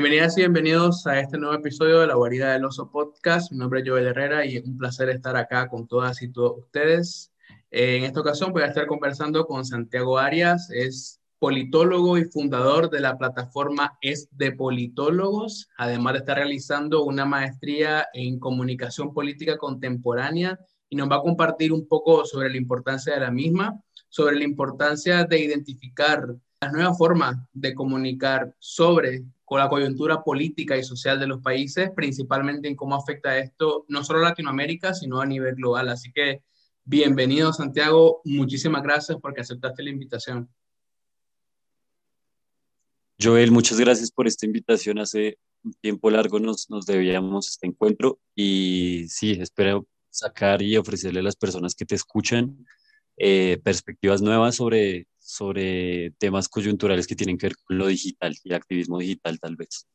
Bienvenidas y bienvenidos a este nuevo episodio de La Guarida del Oso Podcast. Mi nombre es Joel Herrera y es un placer estar acá con todas y todos ustedes. En esta ocasión voy a estar conversando con Santiago Arias, es politólogo y fundador de la plataforma Es de Politólogos, además de estar realizando una maestría en comunicación política contemporánea y nos va a compartir un poco sobre la importancia de la misma, sobre la importancia de identificar las nuevas formas de comunicar sobre con la coyuntura política y social de los países, principalmente en cómo afecta esto no solo a Latinoamérica, sino a nivel global. Así que bienvenido Santiago, muchísimas gracias porque aceptaste la invitación. Joel, muchas gracias por esta invitación. Hace un tiempo largo nos, nos debíamos este encuentro y sí, espero sacar y ofrecerle a las personas que te escuchan eh, perspectivas nuevas sobre, sobre temas coyunturales que tienen que ver con lo digital y activismo digital tal vez.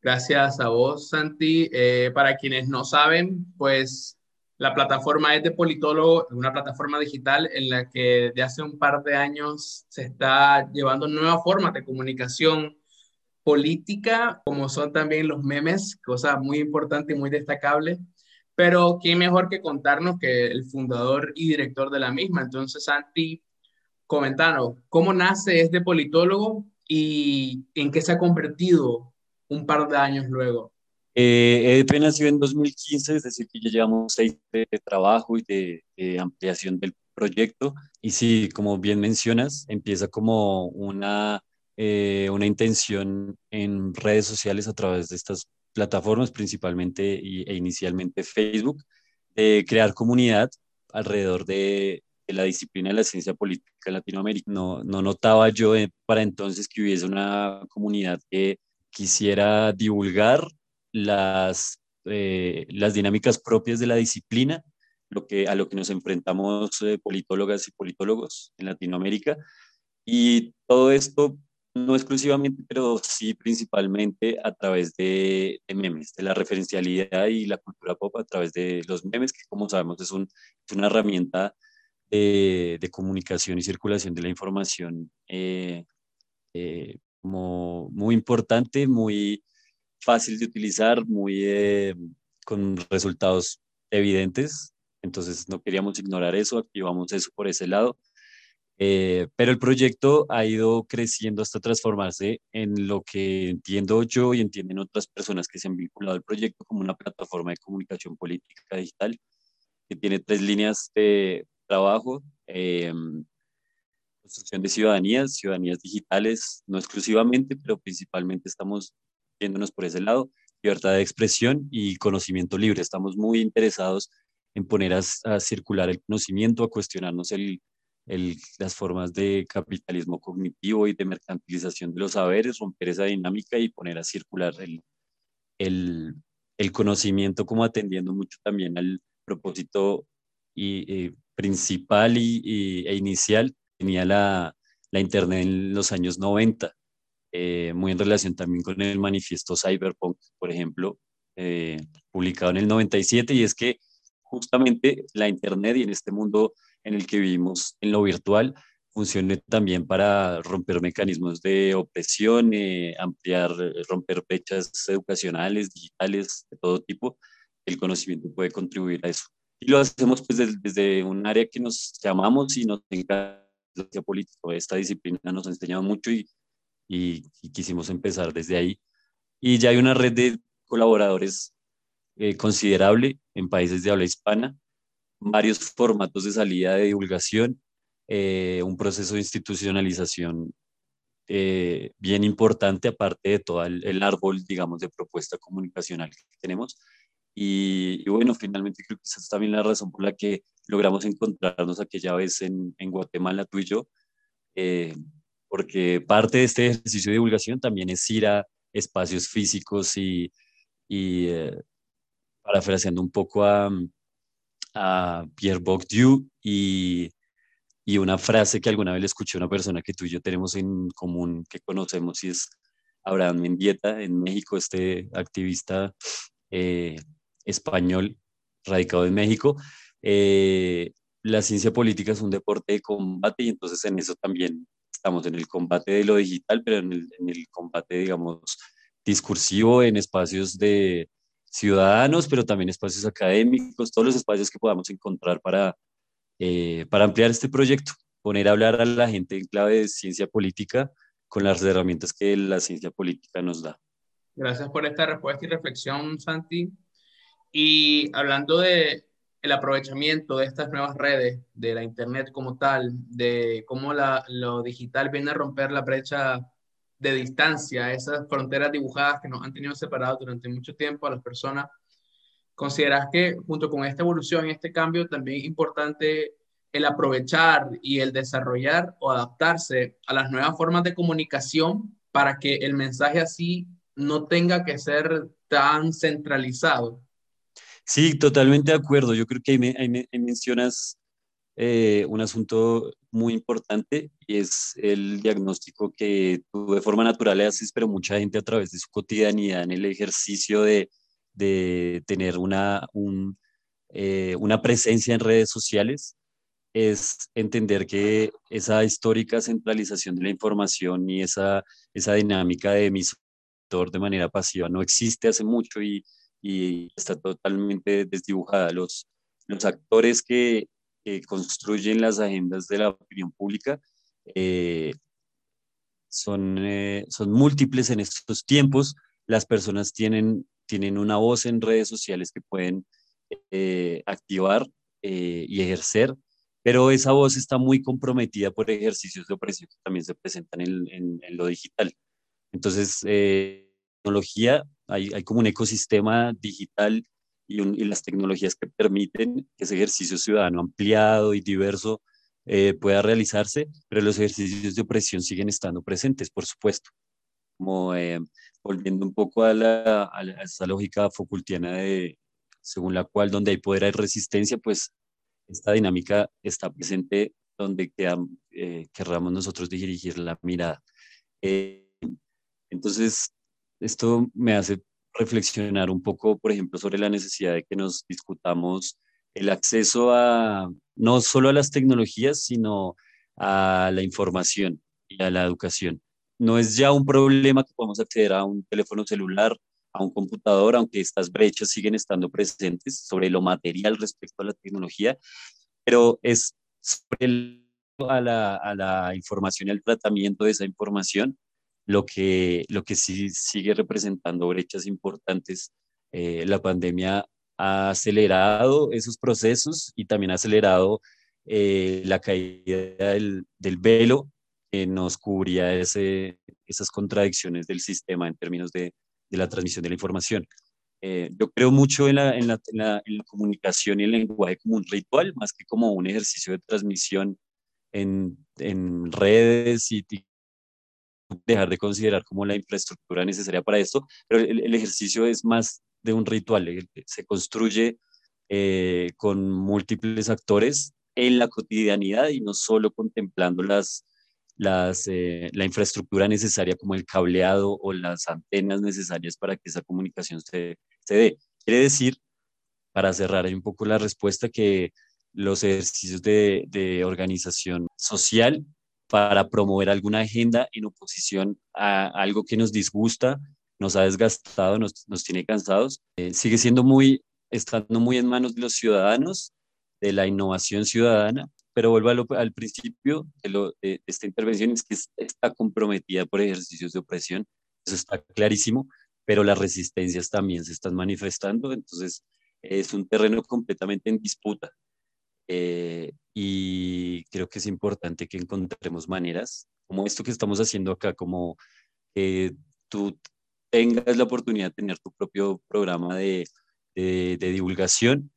Gracias a vos, Santi. Eh, para quienes no saben, pues la plataforma es de Politólogo, una plataforma digital en la que de hace un par de años se está llevando nuevas formas de comunicación política, como son también los memes, cosa muy importante y muy destacable. Pero quién mejor que contarnos que el fundador y director de la misma. Entonces, Santi, comentanos, ¿cómo nace este politólogo y en qué se ha convertido un par de años luego? Eh, EDP nació en 2015, es decir, que ya llevamos seis de trabajo y de, ampliación del proyecto. Y sí, como bien mencionas, empieza como una, eh, una intención en redes sociales a través de estas plataformas, principalmente e inicialmente Facebook, de crear comunidad alrededor de, la disciplina de la ciencia política en Latinoamérica. No, no notaba yo eh, para entonces que hubiese una comunidad que quisiera divulgar las, eh, las dinámicas propias de la disciplina, lo que, a lo que nos enfrentamos eh, politólogas y politólogos en Latinoamérica. Y todo esto no exclusivamente, pero sí principalmente a través de, memes, de la referencialidad y la cultura pop a través de los memes, que como sabemos es, un, es una herramienta de, de, comunicación y circulación de la información eh, eh, como muy importante, muy fácil de utilizar, muy eh, con resultados evidentes. Entonces no queríamos ignorar eso, activamos eso por ese lado. Eh, pero el proyecto ha ido creciendo hasta transformarse en lo que entiendo yo y entienden otras personas que se han vinculado al proyecto como una plataforma de comunicación política digital que tiene tres líneas de trabajo. Eh, construcción de ciudadanías, ciudadanías digitales, no exclusivamente, pero principalmente estamos yéndonos por ese lado, libertad de expresión y conocimiento libre. Estamos muy interesados en poner a circular el conocimiento, a cuestionarnos el, las formas de capitalismo cognitivo y de mercantilización de los saberes, romper esa dinámica y poner a circular el, el, el conocimiento como atendiendo mucho también al propósito y, eh, principal y, e inicial tenía la, la, Internet en los años 90, eh, muy en relación también con el manifiesto Cyberpunk, por ejemplo, eh, publicado en el 97, y es que justamente la Internet y en este mundo en el que vivimos en lo virtual funcione también para romper mecanismos de opresión, eh, ampliar, romper brechas educacionales, digitales, de todo tipo. El conocimiento puede contribuir a eso. Y lo hacemos pues desde, un área que nos llamamos y nos encanta la política. Esta disciplina nos ha enseñado mucho y, y, quisimos empezar desde ahí. Y ya hay una red de colaboradores eh, considerable en países de habla hispana varios formatos de salida de divulgación, eh, un proceso de institucionalización eh, bien importante, aparte de todo el, árbol, digamos, de propuesta comunicacional que tenemos. Y, bueno, finalmente creo que esa es también la razón por la que logramos encontrarnos aquella vez en, en Guatemala, tú y yo, eh, porque parte de este ejercicio de divulgación también es ir a espacios físicos y, y parafraseando un poco a, a Pierre Bourdieu y, y una frase que alguna vez le escuché a una persona que tú y yo tenemos en común, que conocemos, y es Abraham Mendieta, en México, este activista eh, español radicado en México. Eh, la ciencia política es un deporte de combate y entonces en eso también estamos en el combate de lo digital, pero en el, en el combate, digamos, discursivo en espacios de ciudadanos, pero también espacios académicos, todos los espacios que podamos encontrar para, eh, para ampliar este proyecto, poner a hablar a la gente en clave de ciencia política con las herramientas que la ciencia política nos da. Gracias por esta respuesta y reflexión, Santi. Y hablando de el aprovechamiento de estas nuevas redes, de la Internet como tal, de cómo la, lo digital viene a romper la brecha de distancia, esas fronteras dibujadas que nos han tenido separados durante mucho tiempo a las personas, ¿consideras que junto con esta evolución y este cambio también es importante el aprovechar y el desarrollar o adaptarse a las nuevas formas de comunicación para que el mensaje así no tenga que ser tan centralizado? Sí, totalmente de acuerdo. Yo creo que ahí, mencionas eh, un asunto muy importante y es el diagnóstico que tú de forma natural le haces, pero mucha gente a través de su cotidianidad en el ejercicio de, de tener una, un, eh, una presencia en redes sociales, es entender que esa histórica centralización de la información y esa, esa dinámica de emisor de manera pasiva no existe hace mucho y y está totalmente desdibujada. Los, los actores que, construyen las agendas de la opinión pública eh, son, eh, son múltiples en estos tiempos. Las personas tienen, tienen una voz en redes sociales que pueden eh, activar y ejercer, pero esa voz está muy comprometida por ejercicios de opresión que también se presentan en, en, en lo digital. Entonces, tecnología hay, como un ecosistema digital y, las tecnologías que permiten que ese ejercicio ciudadano ampliado y diverso eh, pueda realizarse, pero los ejercicios de opresión siguen estando presentes, por supuesto. Como eh, volviendo un poco a, la, a, esa lógica Foucaultiana de, según la cual donde hay poder hay resistencia, pues esta dinámica está presente donde eh, querramos nosotros dirigir la mirada. entonces, esto me hace reflexionar un poco, por ejemplo, sobre la necesidad de que nos discutamos el acceso a no solo a las tecnologías, sino a la información y a la educación. No es ya un problema que podamos acceder a un teléfono celular, a un computador, aunque estas brechas siguen estando presentes sobre lo material respecto a la tecnología, pero es sobre a, la, a la información y al tratamiento de esa información lo que, lo que sí sigue representando brechas importantes. Eh, la pandemia ha acelerado esos procesos y también ha acelerado eh, la caída del, del, velo que nos cubría ese, esas contradicciones del sistema en términos de, de la transmisión de la información. Eh, yo creo mucho en la, en, la, en, la, en la, comunicación y el lenguaje como un ritual, más que como un ejercicio de transmisión en, redes y dejar de considerar como la infraestructura necesaria para esto, pero el, ejercicio es más de un ritual, se construye eh, con múltiples actores en la cotidianidad y no solo contemplando las, las, eh, la infraestructura necesaria como el cableado o las antenas necesarias para que esa comunicación se, se dé. Quiere decir, para cerrar un poco la respuesta, que los ejercicios de, de organización social para promover alguna agenda en oposición a algo que nos disgusta, nos ha desgastado, nos, nos tiene cansados. Eh, sigue siendo muy, estando muy en manos de los ciudadanos, de la innovación ciudadana, pero vuelvo al principio de, lo, de, esta intervención, es que está comprometida por ejercicios de opresión, eso está clarísimo, pero las resistencias también se están manifestando, entonces es un terreno completamente en disputa. Eh, y creo que es importante que encontremos maneras, como esto que estamos haciendo acá, como que tú tengas la oportunidad de tener tu propio programa de, de, divulgación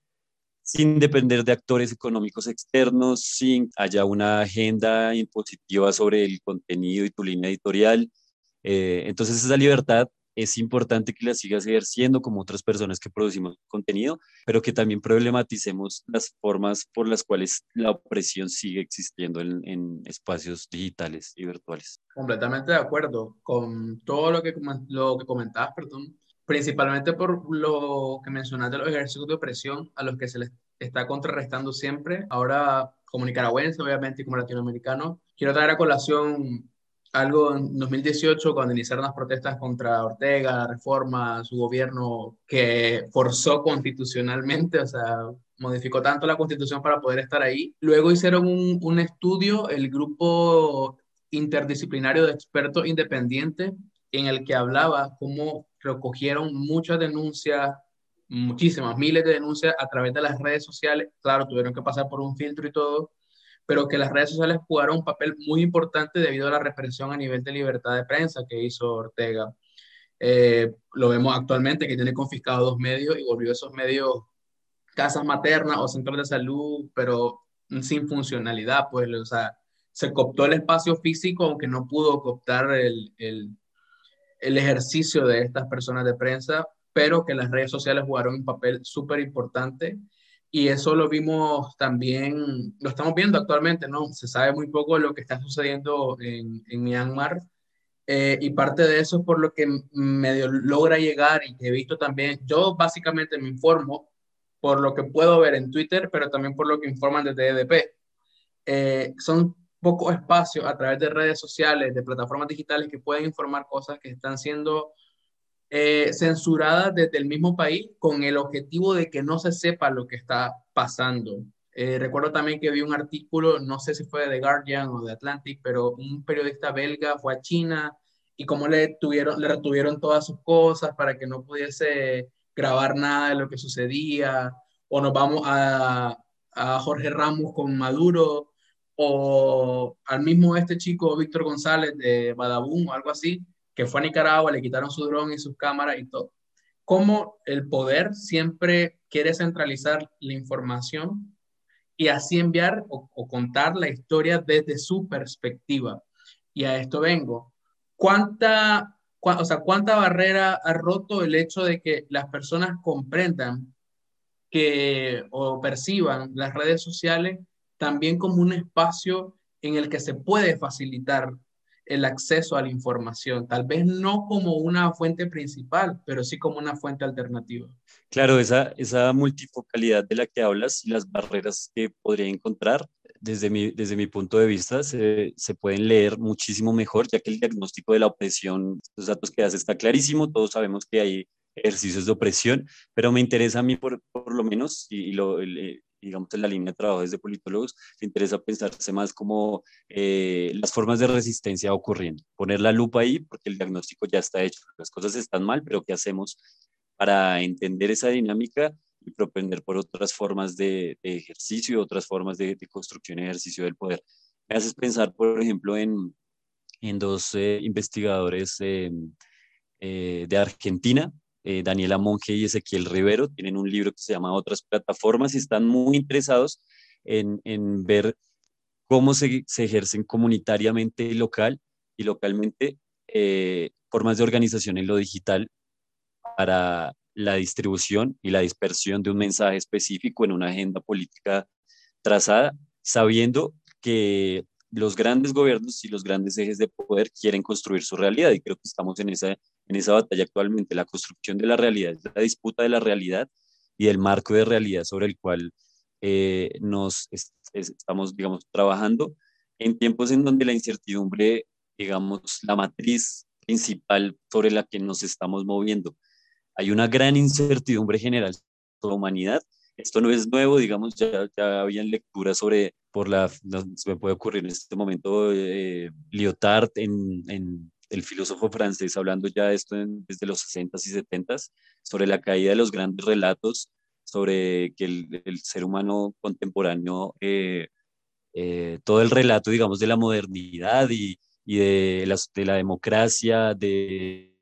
sin depender de actores económicos externos, sin haya una agenda impositiva sobre el contenido y tu línea editorial. Eh, entonces esa libertad es importante que la sigas ejerciendo como otras personas que producimos contenido, pero que también problematicemos las formas por las cuales la opresión sigue existiendo en, espacios digitales y virtuales. Completamente de acuerdo con todo lo que, lo que comentabas, perdón, principalmente por lo que mencionaste, los ejercicios de opresión a los que se les está contrarrestando siempre. Ahora como nicaragüense, obviamente, y como latinoamericano, quiero traer a colación algo en 2018, cuando iniciaron las protestas contra Ortega, la reforma, su gobierno que forzó constitucionalmente, o sea, modificó tanto la constitución para poder estar ahí. Luego hicieron un, un estudio, el grupo interdisciplinario de expertos independientes, en el que hablaba cómo recogieron muchas denuncias, muchísimas, miles de denuncias a través de las redes sociales. Claro, tuvieron que pasar por un filtro y todo, pero que las redes sociales jugaron un papel muy importante debido a la represión a nivel de libertad de prensa que hizo Ortega. Eh, lo vemos actualmente que tiene confiscados dos medios y volvió esos medios casas maternas o centros de salud, pero sin funcionalidad, pues, o sea, se cooptó el espacio físico, aunque no pudo cooptar el, el, el ejercicio de estas personas de prensa, pero que las redes sociales jugaron un papel súper importante y eso lo vimos también, lo estamos viendo actualmente, ¿no? Se sabe muy poco lo que está sucediendo en, Myanmar eh, y parte de eso es por lo que medio logra llegar y he visto también, yo básicamente me informo por lo que puedo ver en Twitter, pero también por lo que informan desde EDP. Eh, son pocos espacios a través de redes sociales, de plataformas digitales que pueden informar cosas que están siendo eh, censuradas desde el mismo país con el objetivo de que no se sepa lo que está pasando. Eh, recuerdo también que vi un artículo, no sé si fue de The Guardian o de Atlantic, pero un periodista belga fue a China y cómo le, tuvieron, le retuvieron todas sus cosas para que no pudiese grabar nada de lo que sucedía, o nos vamos a, a Jorge Ramos con Maduro, o al mismo este chico Víctor González de Badabun o algo así, que fue a Nicaragua, le quitaron su dron y sus cámaras y todo. Cómo el poder siempre quiere centralizar la información y así enviar o, contar la historia desde su perspectiva. Y a esto vengo. ¿Cuánta, o sea, ¿Cuánta barrera ha roto el hecho de que las personas comprendan que o perciban las redes sociales también como un espacio en el que se puede facilitar el acceso a la información, tal vez no como una fuente principal, pero sí como una fuente alternativa. Claro, esa, esa multifocalidad de la que hablas y las barreras que podría encontrar, desde mi, desde mi punto de vista, se, se, pueden leer muchísimo mejor, ya que el diagnóstico de la opresión, los datos que das está clarísimo, todos sabemos que hay ejercicios de opresión, pero me interesa a mí por, por lo menos, y, lo, digamos, en la línea de trabajo desde politólogos, se interesa pensarse más como eh, las formas de resistencia ocurriendo, poner la lupa ahí porque el diagnóstico ya está hecho, las cosas están mal, pero ¿qué hacemos para entender esa dinámica y propender por otras formas de, ejercicio, otras formas de, construcción y ejercicio del poder? Me haces pensar, por ejemplo, en, en dos eh, investigadores eh, de Argentina, eh, Daniela Monge y Ezequiel Rivero, tienen un libro que se llama Otras plataformas y están muy interesados en, ver cómo se, ejercen comunitariamente local y localmente eh, formas de organización en lo digital para la distribución y la dispersión de un mensaje específico en una agenda política trazada, sabiendo que los grandes gobiernos y los grandes ejes de poder quieren construir su realidad y creo que estamos en esa, en esa batalla actualmente. La construcción de la realidad, la disputa de la realidad y el marco de realidad sobre el cual eh, nos estamos, digamos, trabajando en tiempos en donde la incertidumbre, digamos, la matriz principal sobre la que nos estamos moviendo. Hay una gran incertidumbre general sobre la humanidad esto no es nuevo, digamos, ya, ya habían lecturas sobre, por la, no, se me puede ocurrir en este momento, eh, Lyotard, en, en, el filósofo francés, hablando ya de esto desde los 60s y 70s, sobre la caída de los grandes relatos, sobre que el, el ser humano contemporáneo, eh, eh, todo el relato, digamos, de la modernidad y, y de, la, de la democracia, del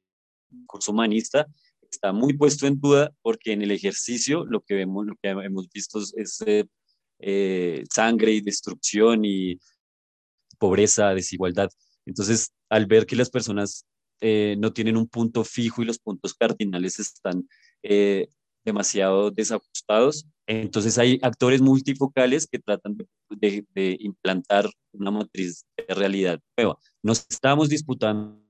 curso humanista, está muy puesto en duda porque en el ejercicio lo que vemos, lo que hemos visto es eh, eh, sangre y destrucción y pobreza, desigualdad. Entonces, al ver que las personas eh, no tienen un punto fijo y los puntos cardinales están demasiado desajustados, entonces hay actores multifocales que tratan de, de implantar una matriz de realidad nueva. Nos estamos disputando,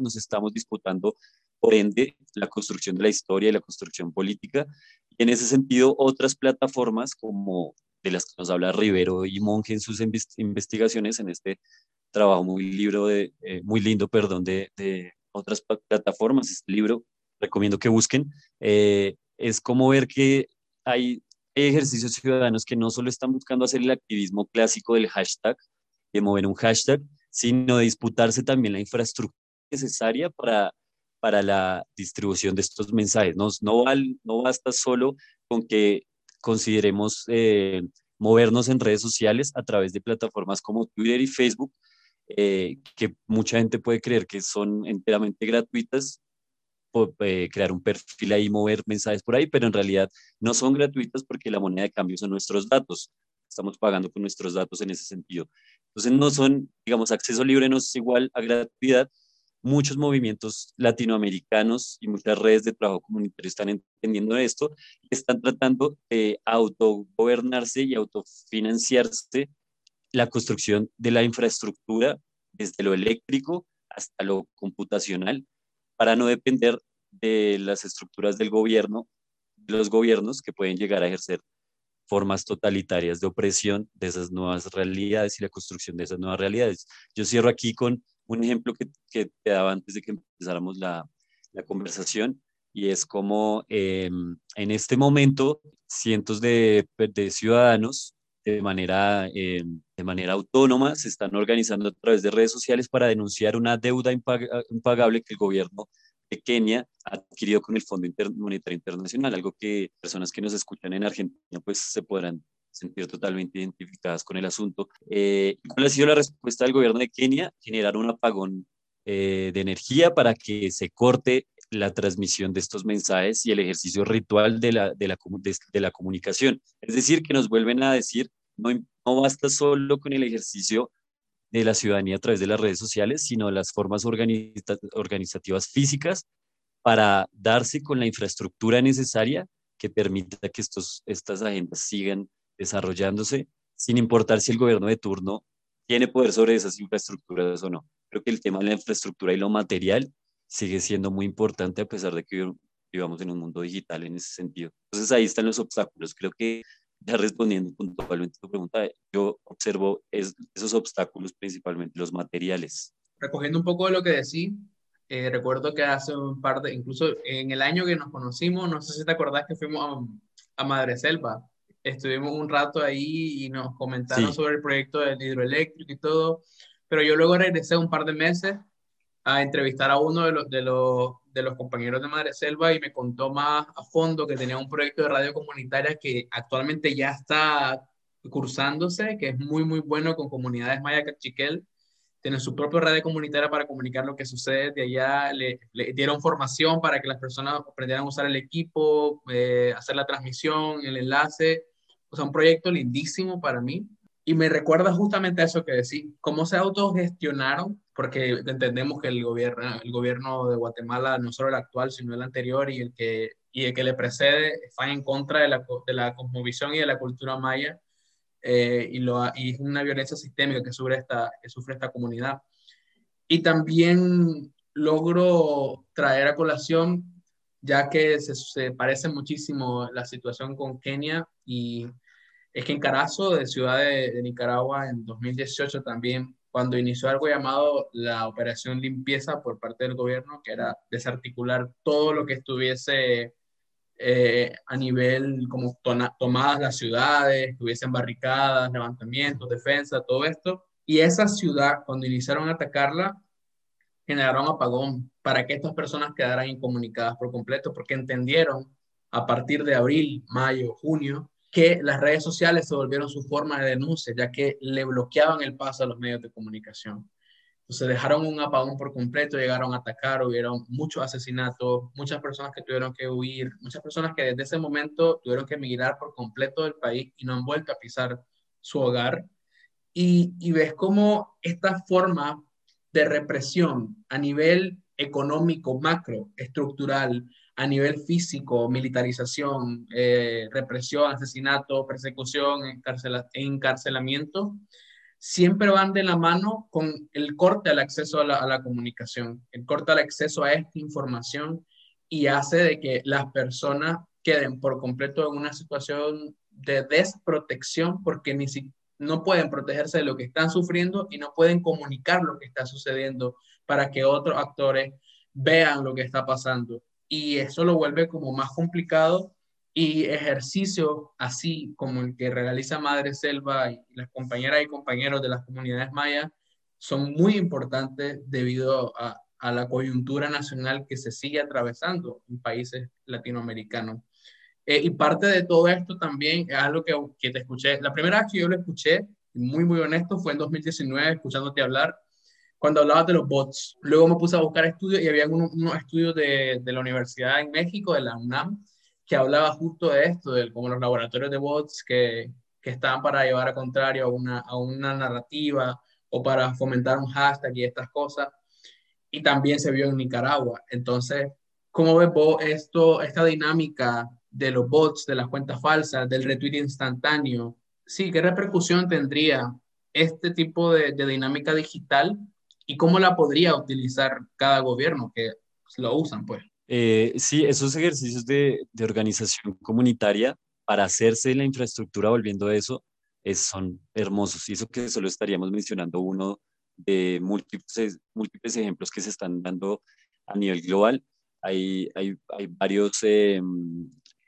nos estamos disputando por ende, la construcción de la historia y la construcción política. Y en ese sentido, otras plataformas como de las que nos habla Rivero y Monge en sus investigaciones, en este trabajo muy, libro de, eh, muy lindo perdón, de, de otras plataformas, este libro, recomiendo que busquen, eh, es como ver que hay ejercicios ciudadanos que no solo están buscando hacer el activismo clásico del hashtag, de mover un hashtag, sino de disputarse también la infraestructura necesaria para, para la distribución de estos mensajes. No, no, no basta solo con que consideremos eh, movernos en redes sociales a través de plataformas como Twitter y Facebook, eh, que mucha gente puede creer que son enteramente gratuitas, eh, crear un perfil ahí, mover mensajes por ahí, pero en realidad no son gratuitas porque la moneda de cambio son nuestros datos. Estamos pagando con nuestros datos en ese sentido. Entonces no son, digamos, acceso libre no es igual a gratuidad, muchos movimientos latinoamericanos y muchas redes de trabajo comunitario están entendiendo esto están tratando de autogobernarse y autofinanciarse la construcción de la infraestructura desde lo eléctrico hasta lo computacional para no depender de las estructuras del gobierno, los gobiernos que pueden llegar a ejercer formas totalitarias de opresión de esas nuevas realidades y la construcción de esas nuevas realidades. Yo cierro aquí con un ejemplo que, que te daba antes de que empezáramos la, la conversación, y es como em, en este momento cientos de ciudadanos de manera, em, de manera autónoma se están organizando a través de redes sociales para denunciar una deuda impagable que el gobierno de Kenia ha adquirido con el Fondo Monetario Internacional, algo que personas que nos escuchan en Argentina pues se podrán sentir totalmente identificadas con el asunto. Eh, ¿Cuál ha sido la respuesta del gobierno de Kenia? Generar un apagón eh, de energía para que se corte la transmisión de estos mensajes y el ejercicio ritual de la, de la, de, la comunicación. Es decir, que nos vuelven a decir, no, basta solo con el ejercicio de la ciudadanía a través de las redes sociales, sino las formas organizativas físicas para darse con la infraestructura necesaria que permita que estos, estas agendas sigan desarrollándose, sin importar si el gobierno de turno tiene poder sobre esas infraestructuras o no. Creo que el tema de la infraestructura y lo material sigue siendo muy importante a pesar de que vivamos en un mundo digital en ese sentido. Entonces ahí están los obstáculos. Creo que ya respondiendo puntualmente a tu pregunta, yo observo esos obstáculos principalmente, los materiales. Recogiendo un poco de lo que decís, eh, recuerdo que hace un par de, incluso en el año que nos conocimos, no sé si te acordás que fuimos a, a Madre Selva estuvimos un rato ahí y nos comentaron sobre el proyecto del hidroeléctrico y todo, pero yo luego regresé un par de meses a entrevistar a uno de los, de los, de los compañeros de Madre Selva y me contó más a fondo que tenía un proyecto de radio comunitaria que actualmente ya está cursándose, que es muy, muy bueno con comunidades maya cachiquel. Tienen su propia radio comunitaria para comunicar lo que sucede. De allá le, dieron formación para que las personas aprendieran a usar el equipo, eh, hacer la transmisión, el enlace o sea, un proyecto lindísimo para mí. Y me recuerda justamente a eso que decís, cómo se autogestionaron, porque entendemos que el gobierno, el gobierno de Guatemala, no solo el actual, sino el anterior y el que, y el que le precede, están en contra de la, de la cosmovisión y de la cultura maya, eh, y, lo, y es una violencia sistémica que sufre esta, que sufre esta comunidad. Y también logro traer a colación ya que se, parece muchísimo la situación con Kenia y es que en Carazo, de Ciudad de, Nicaragua, en 2018 también, cuando inició algo llamado la operación limpieza por parte del gobierno, que era desarticular todo lo que estuviese eh, a nivel como tomadas las ciudades, estuviesen barricadas, levantamientos, defensa, todo esto. Y esa ciudad, cuando iniciaron a atacarla, generaron apagón para que estas personas quedaran incomunicadas por completo, porque entendieron a partir de abril, mayo, junio, que las redes sociales se volvieron su forma de denuncia, ya que le bloqueaban el paso a los medios de comunicación. Entonces dejaron un apagón por completo, llegaron a atacar, hubieron muchos asesinatos, muchas personas que tuvieron que huir, muchas personas que desde ese momento tuvieron que emigrar por completo del país y no han vuelto a pisar su hogar. Y, y ves cómo esta forma de represión a nivel económico, macro, estructural, a nivel físico, militarización, eh, represión, asesinato, persecución, encarcelamiento, siempre van de la mano con el corte al acceso a la, a la comunicación, el corte al acceso a esta información y hace de que las personas queden por completo en una situación de desprotección porque ni si, no pueden protegerse de lo que están sufriendo y no pueden comunicar lo que está sucediendo para que otros actores vean lo que está pasando. Y eso lo vuelve como más complicado y ejercicio así como el que realiza Madre Selva y las compañeras y compañeros de las comunidades mayas son muy importantes debido a, a la coyuntura nacional que se sigue atravesando en países latinoamericanos. Eh, y parte de todo esto también es algo que, que, te escuché. La primera vez que yo lo escuché, muy, muy honesto, fue en 2019, escuchándote hablar, cuando hablabas de los bots. Luego me puse a buscar estudios y había unos, estudios de, de, la Universidad en México, de la UNAM, que hablaba justo de esto, de como los laboratorios de bots que, que estaban para llevar a contrario a una, a una narrativa o para fomentar un hashtag y estas cosas. Y también se vio en Nicaragua. Entonces, ¿cómo ves vos esto, esta dinámica de los bots, de las cuentas falsas, del retweet instantáneo. Sí, ¿qué repercusión tendría este tipo de, dinámica digital y cómo la podría utilizar cada gobierno que lo usan, pues? Eh, sí, esos ejercicios de, organización comunitaria para hacerse la infraestructura volviendo a eso es, son hermosos. Y eso que solo estaríamos mencionando uno de múltiples, múltiples ejemplos que se están dando a nivel global. Hay, hay, hay varios eh,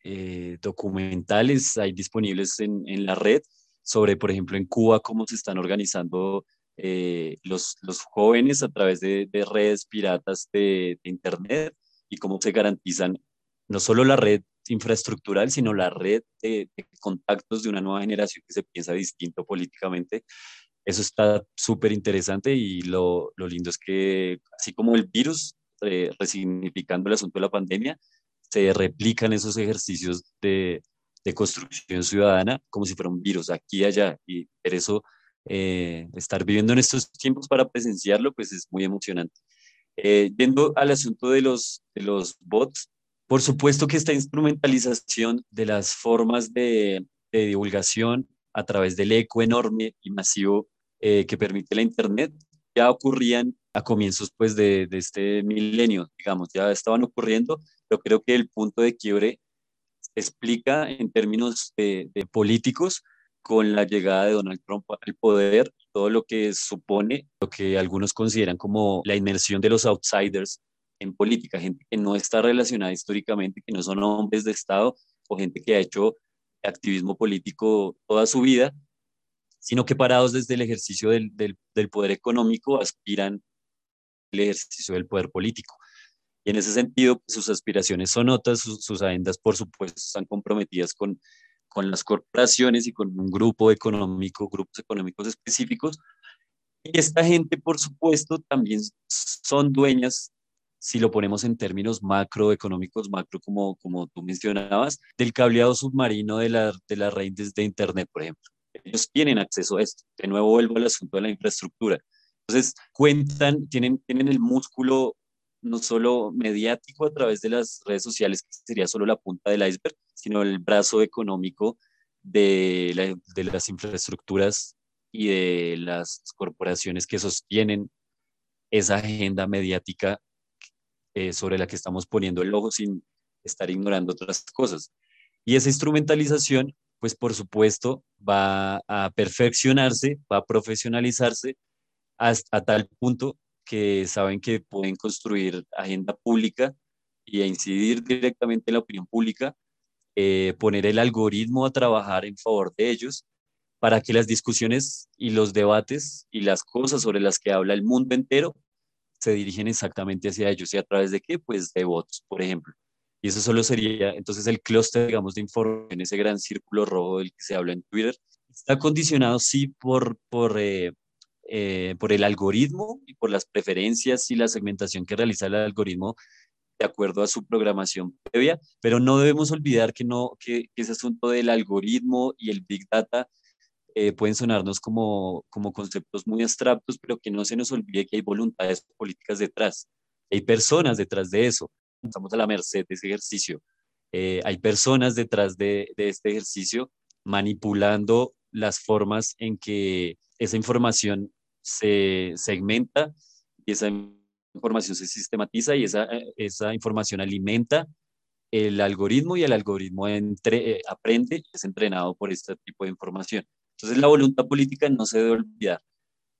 eh, documentales hay disponibles en, en, la red sobre, por ejemplo, en Cuba, cómo se están organizando eh, los, los, jóvenes a través de, de redes piratas de, de, Internet y cómo se garantizan no solo la red infraestructural, sino la red de, de contactos de una nueva generación que se piensa distinto políticamente. Eso está súper interesante y lo, lo, lindo es que, así como el virus, eh, resignificando el asunto de la pandemia, se replican esos ejercicios de, de construcción ciudadana como si fuera un virus aquí y allá. Y por eso eh, estar viviendo en estos tiempos para presenciarlo, pues es muy emocionante. Eh, yendo al asunto de los, de los bots, por supuesto que esta instrumentalización de las formas de, de divulgación a través del eco enorme y masivo eh, que permite la Internet ya ocurrían a comienzos pues de, de, este milenio, digamos, ya estaban ocurriendo yo creo que el punto de quiebre explica en términos de, políticos con la llegada de Donald Trump al poder, todo lo que supone lo que algunos consideran como la inmersión de los outsiders en política, gente que no está relacionada históricamente, que no son hombres de Estado o gente que ha hecho activismo político toda su vida, sino que parados desde el ejercicio del, poder económico aspiran el ejercicio del poder político. Y en ese sentido, pues, sus aspiraciones son otras, sus, sus, agendas, por supuesto, están comprometidas con, con las corporaciones y con un grupo económico, grupos económicos específicos. Y esta gente, por supuesto, también son dueñas, si lo ponemos en términos macroeconómicos, macro como, como tú mencionabas, del cableado submarino de, la, de las redes de Internet, por ejemplo. Ellos tienen acceso a esto. De nuevo vuelvo al asunto de la infraestructura. Entonces, cuentan, tienen, tienen el músculo no solo mediático a través de las redes sociales, que sería solo la punta del iceberg, sino el brazo económico de, la, de las infraestructuras y de las corporaciones que sostienen esa agenda mediática eh, sobre la que estamos poniendo el ojo sin estar ignorando otras cosas. Y esa instrumentalización, pues por supuesto, va a perfeccionarse, va a profesionalizarse hasta a tal punto que saben que pueden construir agenda pública y a incidir directamente en la opinión pública, eh, poner el algoritmo a trabajar en favor de ellos para que las discusiones y los debates y las cosas sobre las que habla el mundo entero se dirigen exactamente hacia ellos. ¿Y a través de qué? Pues de bots, por ejemplo. Y eso solo sería entonces el clúster, digamos, de información, ese gran círculo rojo del que se habla en Twitter. Está condicionado, sí, por, por eh, eh, por el algoritmo y por las preferencias y la segmentación que realiza el algoritmo de acuerdo a su programación previa, pero no debemos olvidar que, no, que, ese asunto del algoritmo y el big data eh, pueden sonarnos como, como conceptos muy abstractos, pero que no se nos olvide que hay voluntades políticas detrás, hay personas detrás de eso, estamos a la merced de ese ejercicio, eh, hay personas detrás de, de este ejercicio manipulando las formas en que esa información se segmenta y esa información se sistematiza y esa, esa información alimenta el algoritmo y el algoritmo entre, eh, aprende y es entrenado por este tipo de información. Entonces la voluntad política no se debe olvidar.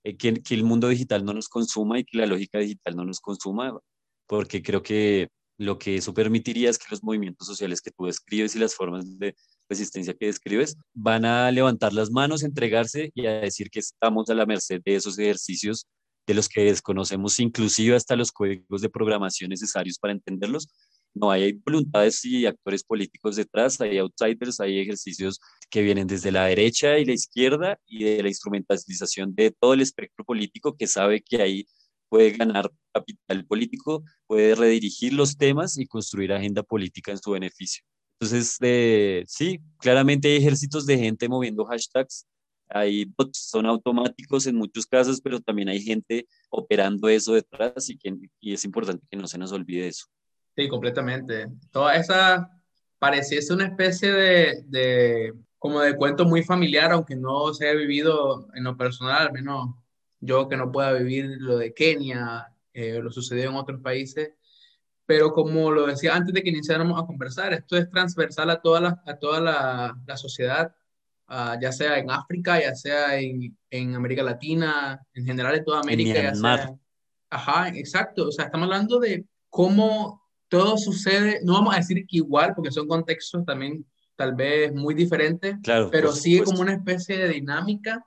Eh, que, que, el mundo digital no nos consuma y que la lógica digital no nos consuma, porque creo que lo que eso permitiría es que los movimientos sociales que tú describes y las formas de resistencia que describes van a levantar las manos, entregarse y a decir que estamos a la merced de esos ejercicios de los que desconocemos inclusive hasta los códigos de programación necesarios para entenderlos. No hay voluntades y actores políticos detrás, hay outsiders, hay ejercicios que vienen desde la derecha y la izquierda y de la instrumentalización de todo el espectro político que sabe que ahí puede ganar capital político, puede redirigir los temas y construir agenda política en su beneficio. Entonces, eh, sí, claramente hay ejércitos de gente moviendo hashtags, hay bots, son automáticos en muchos casos, pero también hay gente operando eso detrás y, que, y es importante que no se nos olvide eso. Sí, completamente. Toda esa pareciese una especie de, de, como de cuento muy familiar, aunque no se haya vivido en lo personal, al menos yo que no pueda vivir lo de Kenia, eh, lo sucedió en otros países, pero como lo decía antes de que iniciáramos a conversar, esto es transversal a toda la, a toda la, la sociedad, uh, ya sea en África, ya sea en, en, América Latina, en general en toda América. En sea, ajá, exacto, o sea, estamos hablando de cómo todo sucede, no vamos a decir que igual, porque son contextos también tal vez muy diferentes, claro, pero sigue como una especie de dinámica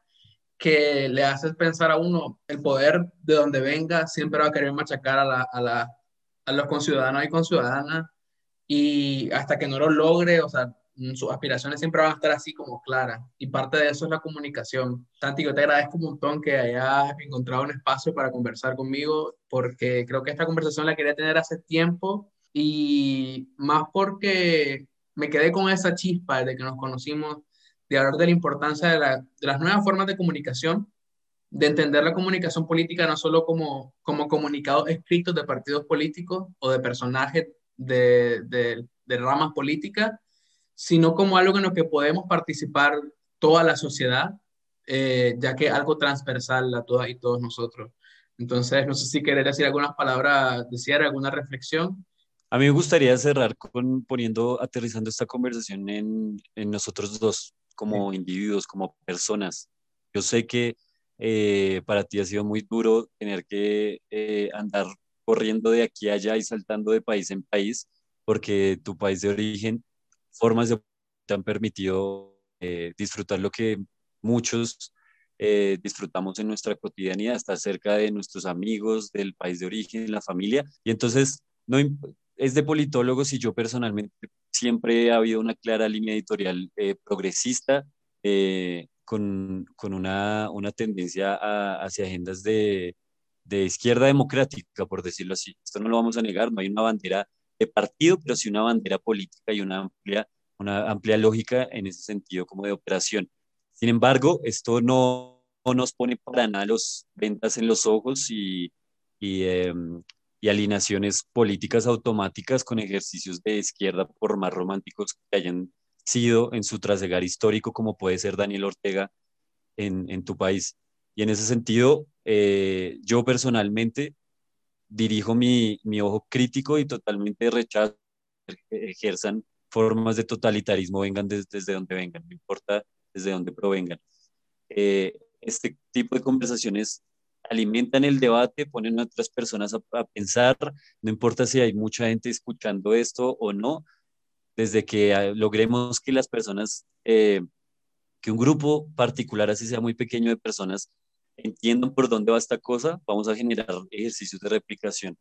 que le hace pensar a uno, el poder de donde venga siempre va a querer machacar a, la, a, la, a los conciudadanos y conciudadanas y hasta que no lo logre, o sea, sus aspiraciones siempre van a estar así como claras y parte de eso es la comunicación. Tanti, yo te agradezco un montón que hayas encontrado un espacio para conversar conmigo porque creo que esta conversación la quería tener hace tiempo y más porque me quedé con esa chispa desde que nos conocimos de hablar de la importancia de, las nuevas formas de comunicación, de entender la comunicación política no solo como, como comunicados escritos de partidos políticos o de personajes de, de, de ramas políticas, sino como algo en lo que podemos participar toda la sociedad, eh, ya que algo transversal a todas y todos nosotros. Entonces, no sé si querer decir algunas palabras de cierre, alguna reflexión. A mí me gustaría cerrar con poniendo, aterrizando esta conversación en, en nosotros dos, como individuos, como personas. Yo sé que eh, para ti ha sido muy duro tener que eh, andar corriendo de aquí a allá y saltando de país en país, porque tu país de origen, formas de te han permitido eh, disfrutar lo que muchos disfrutamos en nuestra cotidianidad, estar cerca de nuestros amigos, del país de origen, la familia. Y entonces, no, es de politólogos y yo personalmente siempre ha habido una clara línea editorial eh, progresista eh, con, con una, una, tendencia hacia agendas de, de, izquierda democrática, por decirlo así. Esto no lo vamos a negar, no hay una bandera partido, pero sí una bandera política y una amplia, una amplia lógica en ese sentido como de operación. Sin embargo, esto no, no nos pone para nada los ventas en los ojos y, y em, y alineaciones políticas automáticas con ejercicios de izquierda, por más románticos que hayan sido en su trasegar histórico, como puede ser Daniel Ortega en, en tu país. Y en ese sentido, eh, yo personalmente dirijo mi, mi, ojo crítico y totalmente rechazo ejerzan formas de totalitarismo, vengan desde, desde donde vengan, no importa desde dónde provengan. Eh, este tipo de conversaciones alimentan el debate, ponen a otras personas a, pensar, no importa si hay mucha gente escuchando esto o no, desde que ah, logremos que las personas, eh, que un grupo particular, así sea muy pequeño de personas, entiendan por dónde va esta cosa, vamos a generar ejercicios de replicación.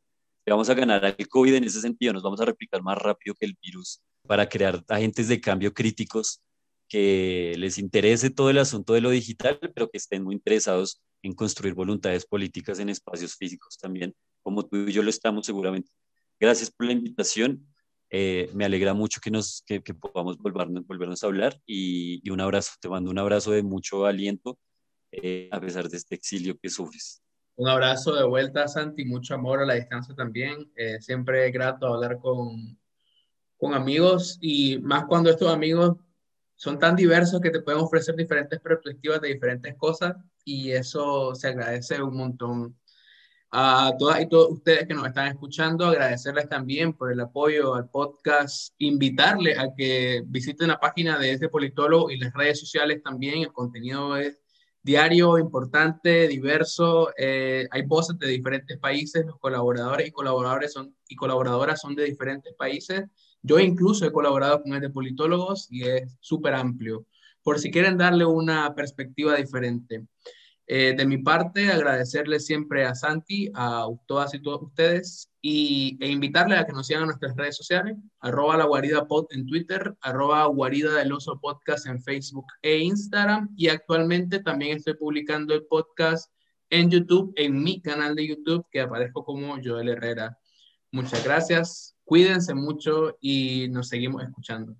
Vamos a ganar al COVID en ese sentido, nos vamos a replicar más rápido que el virus para crear agentes de cambio críticos que les interese todo el asunto de lo digital, pero que estén muy interesados en construir voluntades políticas en espacios físicos también, como tú y yo lo estamos seguramente. Gracias por la invitación. Eh, me alegra mucho que, nos, que, podamos volvernos, volvernos a hablar y, y, un abrazo. Te mando un abrazo de mucho aliento eh, a pesar de este exilio que sufres. Un abrazo de vuelta, Santi, mucho amor a la distancia también. Eh, siempre es grato hablar con, con amigos y más cuando estos amigos son tan diversos que te pueden ofrecer diferentes perspectivas de diferentes cosas y eso se agradece un montón. A todas y todos ustedes que nos están escuchando, agradecerles también por el apoyo al podcast, invitarles a que visiten la página de este politólogo y las redes sociales también. El contenido es diario, importante, diverso. Eh, hay voces de diferentes países, los colaboradores y colaboradores son, y colaboradoras son de diferentes países. Yo incluso he colaborado con el de politólogos y es súper amplio, por si quieren darle una perspectiva diferente. Eh, de mi parte, agradecerle siempre a Santi, a todas y todos ustedes, y, e invitarles a que nos sigan en nuestras redes sociales, arroba la guarida pod en Twitter, arroba guarida del oso podcast en Facebook e Instagram, y actualmente también estoy publicando el podcast en YouTube, en mi canal de YouTube, que aparezco como Joel Herrera. Muchas gracias, cuídense mucho y nos seguimos escuchando.